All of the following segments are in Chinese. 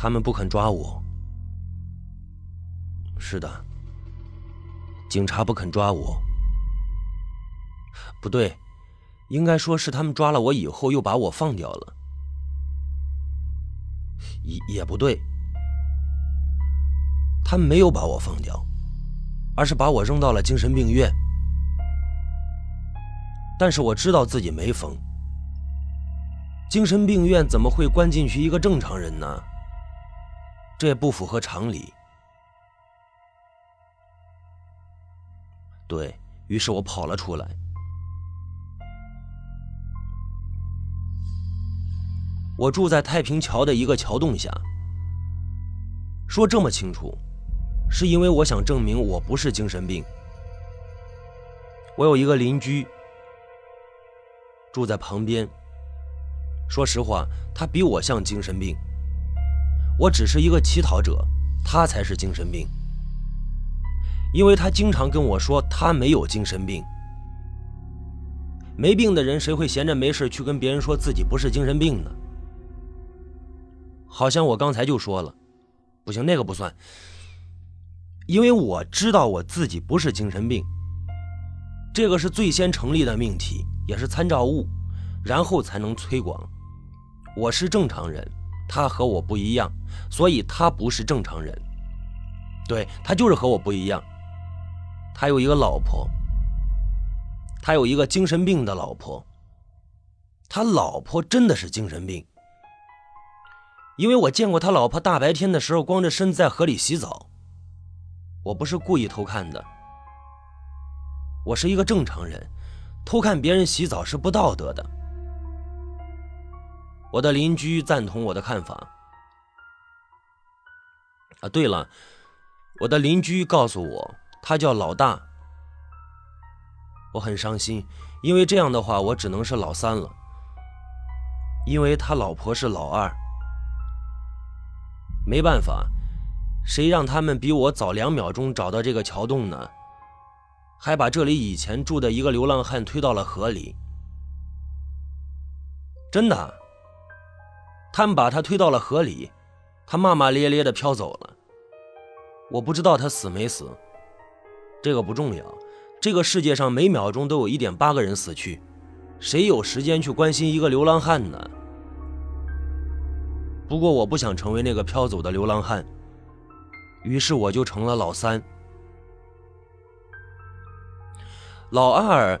他们不肯抓我。是的，警察不肯抓我。不对，应该说是他们抓了我以后又把我放掉了。也也不对，他们没有把我放掉，而是把我扔到了精神病院。但是我知道自己没疯。精神病院怎么会关进去一个正常人呢？这也不符合常理。对于是，我跑了出来。我住在太平桥的一个桥洞下。说这么清楚，是因为我想证明我不是精神病。我有一个邻居住在旁边。说实话，他比我像精神病。我只是一个乞讨者，他才是精神病。因为他经常跟我说他没有精神病。没病的人谁会闲着没事去跟别人说自己不是精神病呢？好像我刚才就说了，不行，那个不算。因为我知道我自己不是精神病，这个是最先成立的命题，也是参照物，然后才能推广。我是正常人，他和我不一样，所以他不是正常人。对他就是和我不一样。他有一个老婆，他有一个精神病的老婆。他老婆真的是精神病，因为我见过他老婆大白天的时候光着身子在河里洗澡。我不是故意偷看的，我是一个正常人，偷看别人洗澡是不道德的。我的邻居赞同我的看法。啊，对了，我的邻居告诉我，他叫老大。我很伤心，因为这样的话，我只能是老三了，因为他老婆是老二。没办法，谁让他们比我早两秒钟找到这个桥洞呢？还把这里以前住的一个流浪汉推到了河里。真的。他们把他推到了河里，他骂骂咧咧的飘走了。我不知道他死没死，这个不重要。这个世界上每秒钟都有一点八个人死去，谁有时间去关心一个流浪汉呢？不过我不想成为那个飘走的流浪汉，于是我就成了老三。老二，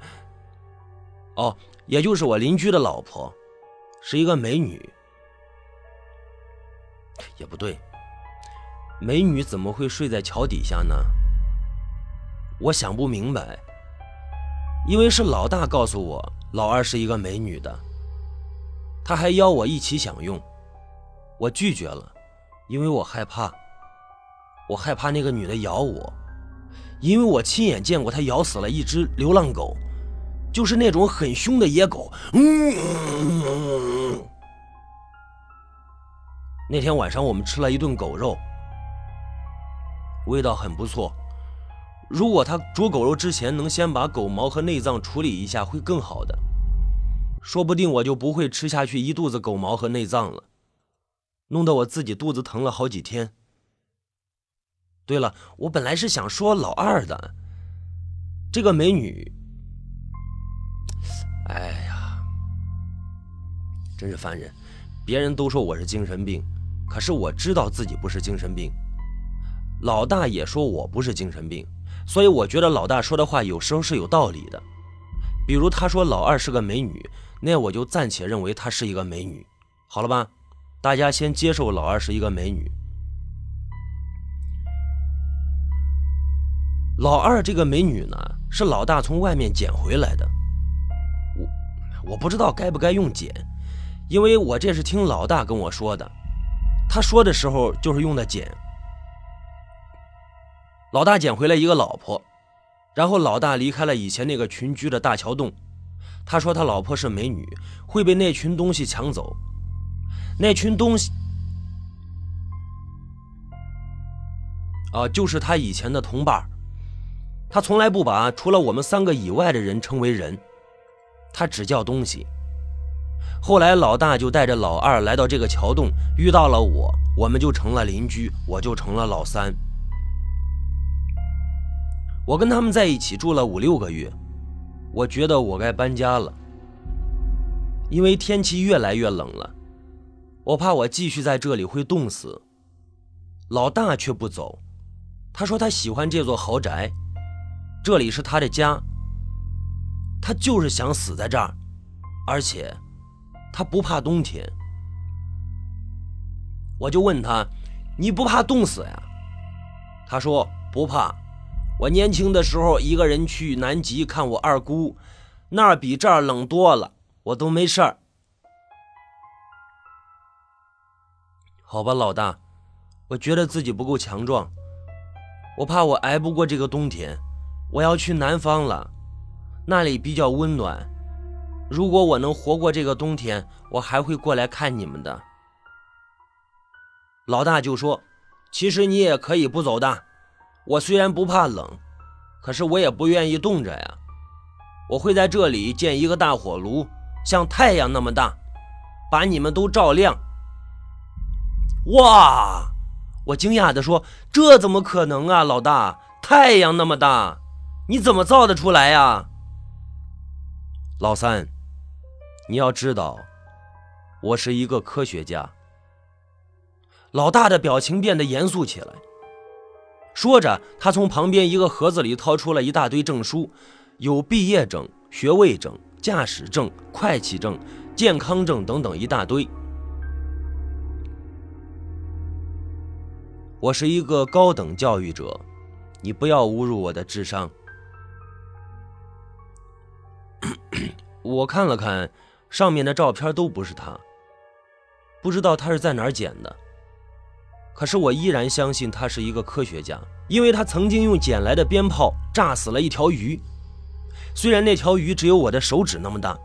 哦，也就是我邻居的老婆，是一个美女。也不对，美女怎么会睡在桥底下呢？我想不明白。因为是老大告诉我，老二是一个美女的，他还邀我一起享用，我拒绝了，因为我害怕，我害怕那个女的咬我，因为我亲眼见过她咬死了一只流浪狗，就是那种很凶的野狗。嗯。那天晚上我们吃了一顿狗肉，味道很不错。如果他煮狗肉之前能先把狗毛和内脏处理一下，会更好的。说不定我就不会吃下去一肚子狗毛和内脏了，弄得我自己肚子疼了好几天。对了，我本来是想说老二的这个美女，哎呀，真是烦人！别人都说我是精神病。可是我知道自己不是精神病，老大也说我不是精神病，所以我觉得老大说的话有时候是有道理的。比如他说老二是个美女，那我就暂且认为她是一个美女，好了吧？大家先接受老二是一个美女。老二这个美女呢，是老大从外面捡回来的。我我不知道该不该用捡，因为我这是听老大跟我说的。他说的时候就是用的捡。老大捡回来一个老婆，然后老大离开了以前那个群居的大桥洞。他说他老婆是美女，会被那群东西抢走。那群东西，啊，就是他以前的同伴。他从来不把除了我们三个以外的人称为人，他只叫东西。后来老大就带着老二来到这个桥洞，遇到了我，我们就成了邻居，我就成了老三。我跟他们在一起住了五六个月，我觉得我该搬家了，因为天气越来越冷了，我怕我继续在这里会冻死。老大却不走，他说他喜欢这座豪宅，这里是他的家，他就是想死在这儿，而且。他不怕冬天，我就问他：“你不怕冻死呀？”他说：“不怕，我年轻的时候一个人去南极看我二姑，那儿比这儿冷多了，我都没事儿。”好吧，老大，我觉得自己不够强壮，我怕我挨不过这个冬天，我要去南方了，那里比较温暖。如果我能活过这个冬天，我还会过来看你们的。老大就说：“其实你也可以不走的。我虽然不怕冷，可是我也不愿意冻着呀。我会在这里建一个大火炉，像太阳那么大，把你们都照亮。”哇！我惊讶地说：“这怎么可能啊，老大！太阳那么大，你怎么造得出来呀？”老三。你要知道，我是一个科学家。老大的表情变得严肃起来，说着，他从旁边一个盒子里掏出了一大堆证书，有毕业证、学位证、驾驶证、会计证、健康证等等一大堆。我是一个高等教育者，你不要侮辱我的智商。我看了看。上面的照片都不是他，不知道他是在哪儿捡的。可是我依然相信他是一个科学家，因为他曾经用捡来的鞭炮炸死了一条鱼。虽然那条鱼只有我的手指那么大，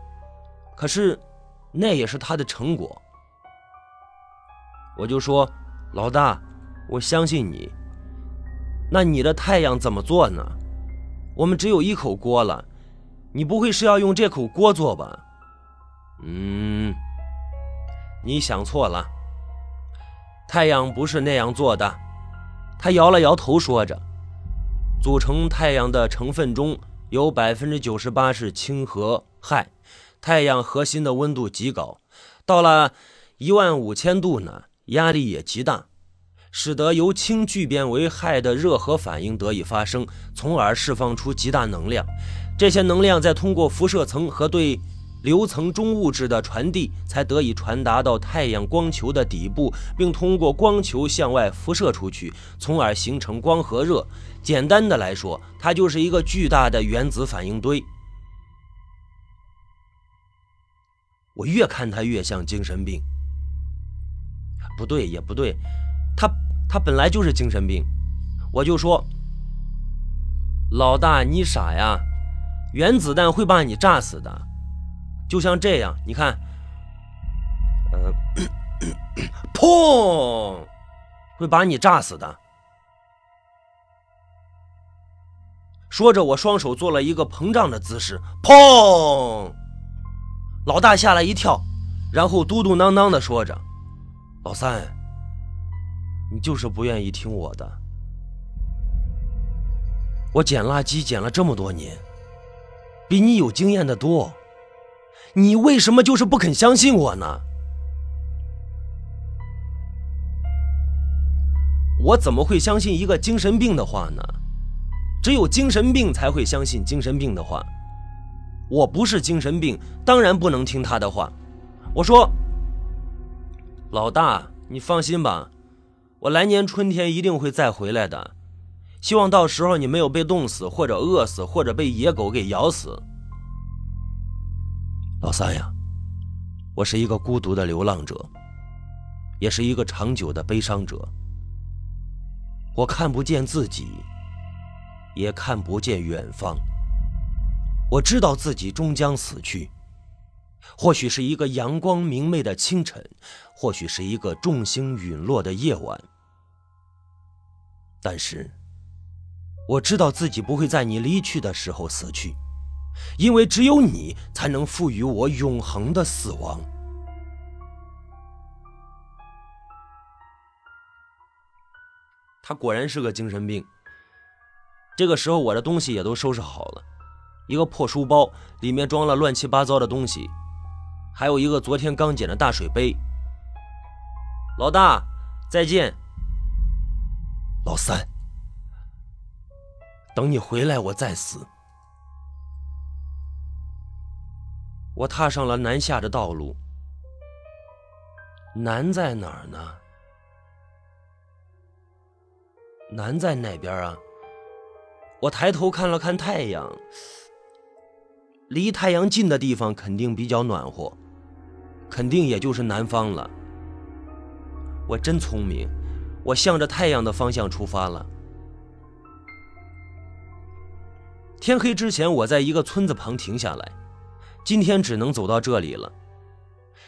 可是那也是他的成果。我就说，老大，我相信你。那你的太阳怎么做呢？我们只有一口锅了，你不会是要用这口锅做吧？嗯，你想错了。太阳不是那样做的。他摇了摇头，说着：“组成太阳的成分中有百分之九十八是氢和氦。太阳核心的温度极高，到了一万五千度呢，压力也极大，使得由氢聚变为氦的热核反应得以发生，从而释放出极大能量。这些能量再通过辐射层和对。”流层中物质的传递才得以传达到太阳光球的底部，并通过光球向外辐射出去，从而形成光和热。简单的来说，它就是一个巨大的原子反应堆。我越看他越像精神病。不对，也不对，他他本来就是精神病。我就说，老大你傻呀，原子弹会把你炸死的。就像这样，你看，嗯，砰，会把你炸死的。说着，我双手做了一个膨胀的姿势，砰！老大吓了一跳，然后嘟嘟囔囔的说着：“老三，你就是不愿意听我的。我捡垃圾捡了这么多年，比你有经验的多。”你为什么就是不肯相信我呢？我怎么会相信一个精神病的话呢？只有精神病才会相信精神病的话。我不是精神病，当然不能听他的话。我说：“老大，你放心吧，我来年春天一定会再回来的。希望到时候你没有被冻死，或者饿死，或者被野狗给咬死。”老三呀，我是一个孤独的流浪者，也是一个长久的悲伤者。我看不见自己，也看不见远方。我知道自己终将死去，或许是一个阳光明媚的清晨，或许是一个众星陨落的夜晚。但是，我知道自己不会在你离去的时候死去。因为只有你才能赋予我永恒的死亡。他果然是个精神病。这个时候，我的东西也都收拾好了，一个破书包里面装了乱七八糟的东西，还有一个昨天刚捡的大水杯。老大，再见。老三，等你回来，我再死。我踏上了南下的道路。南在哪儿呢？南在哪边啊？我抬头看了看太阳，离太阳近的地方肯定比较暖和，肯定也就是南方了。我真聪明，我向着太阳的方向出发了。天黑之前，我在一个村子旁停下来。今天只能走到这里了。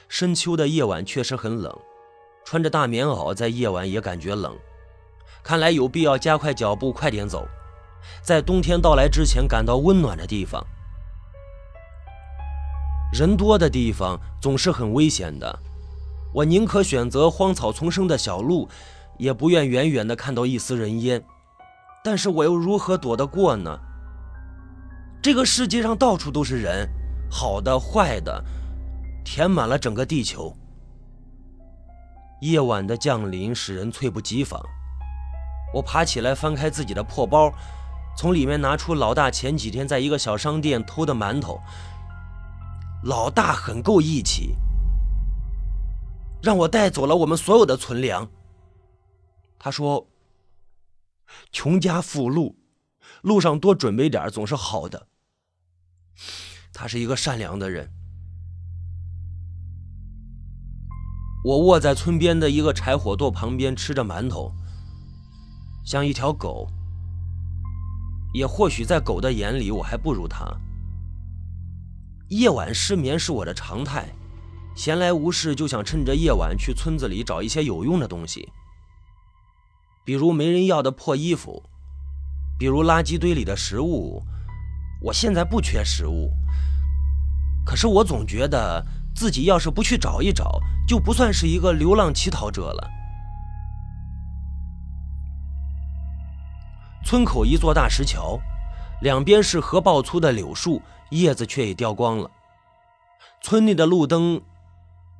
深秋的夜晚确实很冷，穿着大棉袄在夜晚也感觉冷。看来有必要加快脚步，快点走，在冬天到来之前赶到温暖的地方。人多的地方总是很危险的，我宁可选择荒草丛生的小路，也不愿远远的看到一丝人烟。但是我又如何躲得过呢？这个世界上到处都是人。好的，坏的，填满了整个地球。夜晚的降临使人猝不及防。我爬起来，翻开自己的破包，从里面拿出老大前几天在一个小商店偷的馒头。老大很够义气，让我带走了我们所有的存粮。他说：“穷家富路，路上多准备点总是好的。”他是一个善良的人。我卧在村边的一个柴火垛旁边吃着馒头，像一条狗。也或许在狗的眼里，我还不如他。夜晚失眠是我的常态，闲来无事就想趁着夜晚去村子里找一些有用的东西，比如没人要的破衣服，比如垃圾堆里的食物。我现在不缺食物。可是我总觉得自己要是不去找一找，就不算是一个流浪乞讨者了。村口一座大石桥，两边是河抱粗的柳树，叶子却已掉光了。村内的路灯，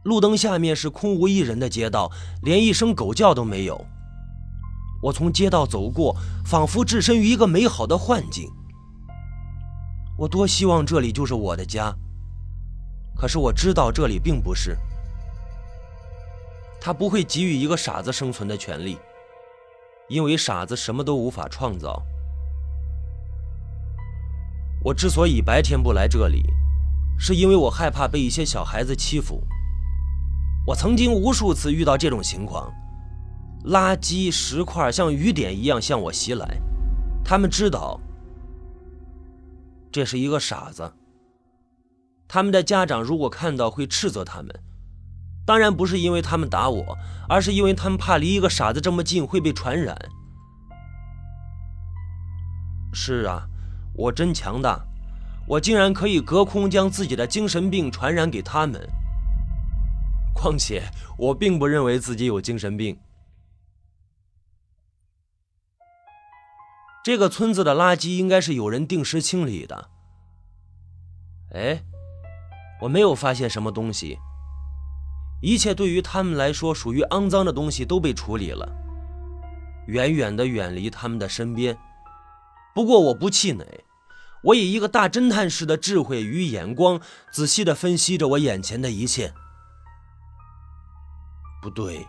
路灯下面是空无一人的街道，连一声狗叫都没有。我从街道走过，仿佛置身于一个美好的幻境。我多希望这里就是我的家。可是我知道这里并不是，他不会给予一个傻子生存的权利，因为傻子什么都无法创造。我之所以白天不来这里，是因为我害怕被一些小孩子欺负。我曾经无数次遇到这种情况，垃圾石块像雨点一样向我袭来，他们知道这是一个傻子。他们的家长如果看到会斥责他们，当然不是因为他们打我，而是因为他们怕离一个傻子这么近会被传染。是啊，我真强大，我竟然可以隔空将自己的精神病传染给他们。况且我并不认为自己有精神病。这个村子的垃圾应该是有人定时清理的。哎。我没有发现什么东西，一切对于他们来说属于肮脏的东西都被处理了，远远的远离他们的身边。不过我不气馁，我以一个大侦探式的智慧与眼光，仔细的分析着我眼前的一切。不对，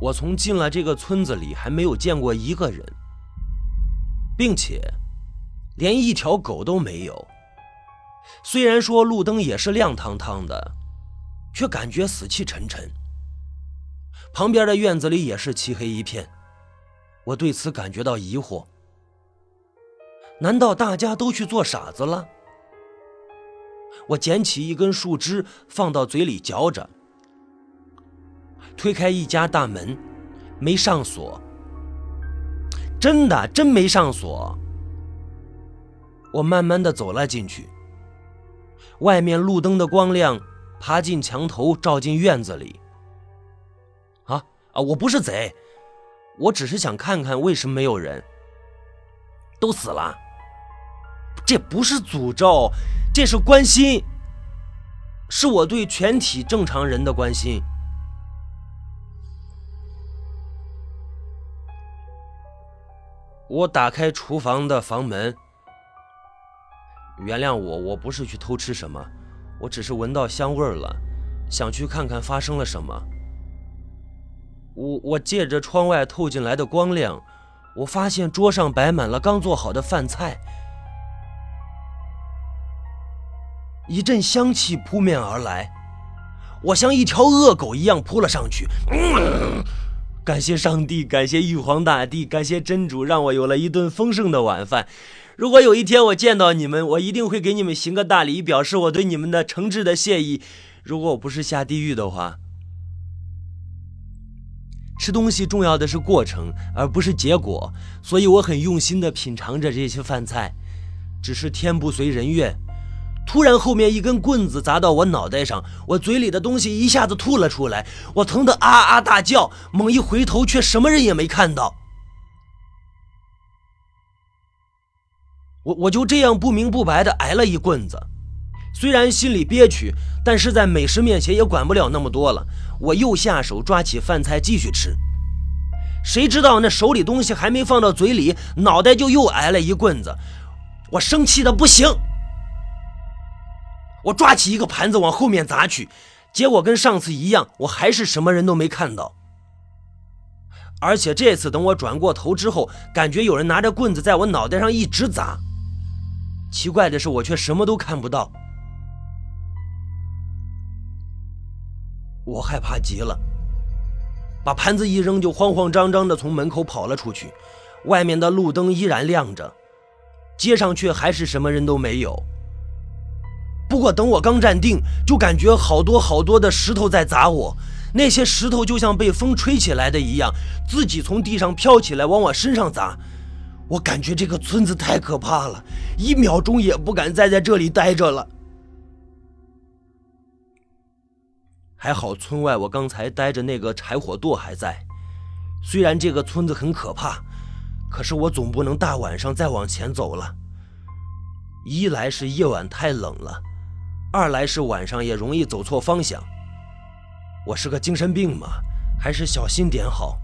我从进了这个村子里还没有见过一个人，并且连一条狗都没有。虽然说路灯也是亮堂堂的，却感觉死气沉沉。旁边的院子里也是漆黑一片，我对此感觉到疑惑。难道大家都去做傻子了？我捡起一根树枝放到嘴里嚼着，推开一家大门，没上锁，真的真没上锁。我慢慢的走了进去。外面路灯的光亮爬进墙头，照进院子里。啊啊！我不是贼，我只是想看看为什么没有人。都死了。这不是诅咒，这是关心，是我对全体正常人的关心。我打开厨房的房门。原谅我，我不是去偷吃什么，我只是闻到香味了，想去看看发生了什么。我我借着窗外透进来的光亮，我发现桌上摆满了刚做好的饭菜，一阵香气扑面而来，我像一条恶狗一样扑了上去。感谢上帝，感谢玉皇大帝，感谢真主，让我有了一顿丰盛的晚饭。如果有一天我见到你们，我一定会给你们行个大礼，表示我对你们的诚挚的谢意。如果我不是下地狱的话，吃东西重要的是过程，而不是结果，所以我很用心的品尝着这些饭菜。只是天不随人愿，突然后面一根棍子砸到我脑袋上，我嘴里的东西一下子吐了出来，我疼得啊啊大叫，猛一回头却什么人也没看到。我我就这样不明不白的挨了一棍子，虽然心里憋屈，但是在美食面前也管不了那么多了。我又下手抓起饭菜继续吃，谁知道那手里东西还没放到嘴里，脑袋就又挨了一棍子。我生气的不行，我抓起一个盘子往后面砸去，结果跟上次一样，我还是什么人都没看到。而且这次等我转过头之后，感觉有人拿着棍子在我脑袋上一直砸。奇怪的是，我却什么都看不到。我害怕极了，把盘子一扔，就慌慌张张的从门口跑了出去。外面的路灯依然亮着，街上却还是什么人都没有。不过等我刚站定，就感觉好多好多的石头在砸我，那些石头就像被风吹起来的一样，自己从地上飘起来往我身上砸。我感觉这个村子太可怕了，一秒钟也不敢再在这里待着了。还好村外我刚才待着那个柴火垛还在，虽然这个村子很可怕，可是我总不能大晚上再往前走了。一来是夜晚太冷了，二来是晚上也容易走错方向。我是个精神病嘛，还是小心点好。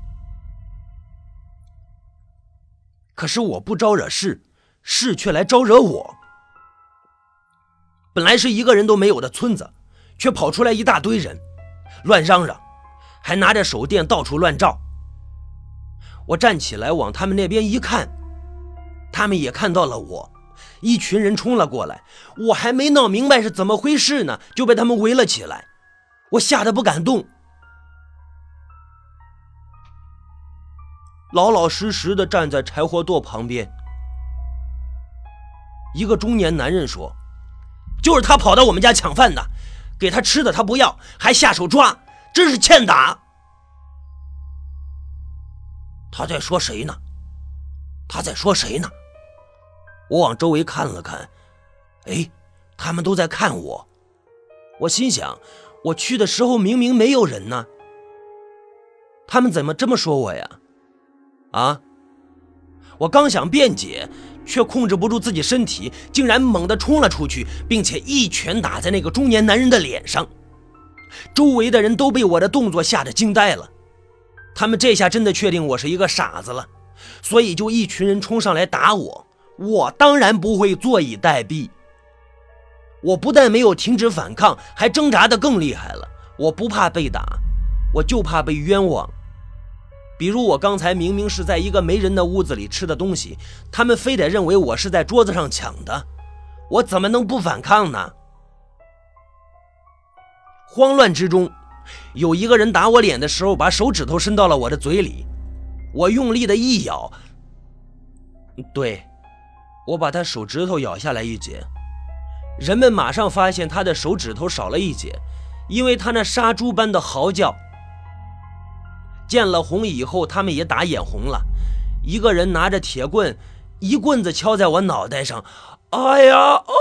可是我不招惹事，事却来招惹我。本来是一个人都没有的村子，却跑出来一大堆人，乱嚷嚷，还拿着手电到处乱照。我站起来往他们那边一看，他们也看到了我，一群人冲了过来。我还没闹明白是怎么回事呢，就被他们围了起来，我吓得不敢动。老老实实的站在柴火垛旁边，一个中年男人说：“就是他跑到我们家抢饭的，给他吃的他不要，还下手抓，真是欠打。”他在说谁呢？他在说谁呢？我往周围看了看，哎，他们都在看我。我心想，我去的时候明明没有人呢，他们怎么这么说我呀？啊！我刚想辩解，却控制不住自己身体，竟然猛地冲了出去，并且一拳打在那个中年男人的脸上。周围的人都被我的动作吓得惊呆了，他们这下真的确定我是一个傻子了，所以就一群人冲上来打我。我当然不会坐以待毙，我不但没有停止反抗，还挣扎得更厉害了。我不怕被打，我就怕被冤枉。比如我刚才明明是在一个没人的屋子里吃的东西，他们非得认为我是在桌子上抢的，我怎么能不反抗呢？慌乱之中，有一个人打我脸的时候，把手指头伸到了我的嘴里，我用力的一咬，对，我把他手指头咬下来一截，人们马上发现他的手指头少了一截，因为他那杀猪般的嚎叫。见了红以后，他们也打眼红了。一个人拿着铁棍，一棍子敲在我脑袋上，哎呀，哦。